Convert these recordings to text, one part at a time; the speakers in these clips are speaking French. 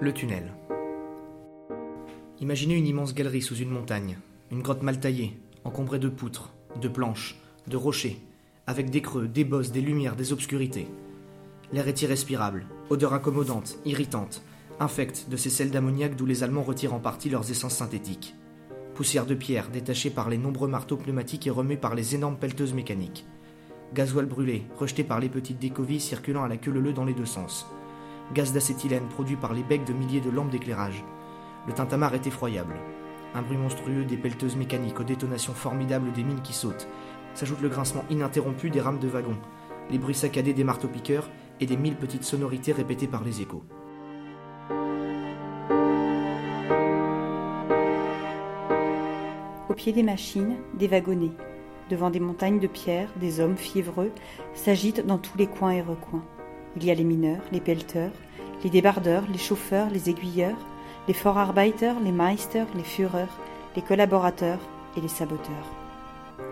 Le tunnel. Imaginez une immense galerie sous une montagne, une grotte mal taillée, encombrée de poutres, de planches, de rochers, avec des creux, des bosses, des lumières, des obscurités. L'air est irrespirable, odeur incommodante, irritante, infecte de ces sels d'ammoniac d'où les Allemands retirent en partie leurs essences synthétiques. Poussière de pierre détachée par les nombreux marteaux pneumatiques et remuée par les énormes pelleteuses mécaniques. Gasoil brûlé, rejeté par les petites décovilles circulant à la queue leu dans les deux sens. Gaz d'acétylène produit par les becs de milliers de lampes d'éclairage. Le tintamarre est effroyable. Un bruit monstrueux des pelleteuses mécaniques aux détonations formidables des mines qui sautent. S'ajoute le grincement ininterrompu des rames de wagons, les bruits saccadés des marteaux-piqueurs et des mille petites sonorités répétées par les échos. Au pied des machines, des wagonnets. Devant des montagnes de pierres, des hommes fiévreux s'agitent dans tous les coins et recoins. Il y a les mineurs, les pelleteurs, les débardeurs, les chauffeurs, les aiguilleurs, les Vorarbeiter, les Meisters, les Führers, les collaborateurs et les saboteurs.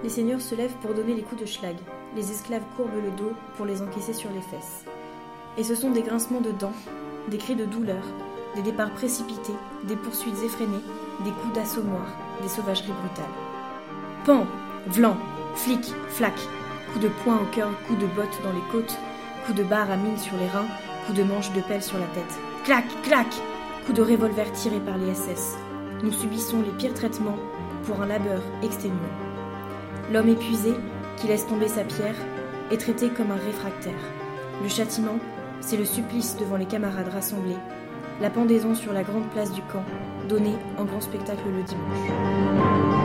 Les seigneurs se lèvent pour donner les coups de schlag. Les esclaves courbent le dos pour les encaisser sur les fesses. Et ce sont des grincements de dents, des cris de douleur, des départs précipités, des poursuites effrénées, des coups d'assommoir, des sauvageries brutales. Pan, vlan, flic, flac, coups de poing au cœur, coups de bottes dans les côtes, coups de barre à mille sur les reins, coups de manche de pelle sur la tête. Clac, clac, coups de revolver tirés par les SS. Nous subissons les pires traitements pour un labeur exténuant. L'homme épuisé, qui laisse tomber sa pierre, est traité comme un réfractaire. Le châtiment, c'est le supplice devant les camarades rassemblés, la pendaison sur la grande place du camp, donnée en grand spectacle le dimanche.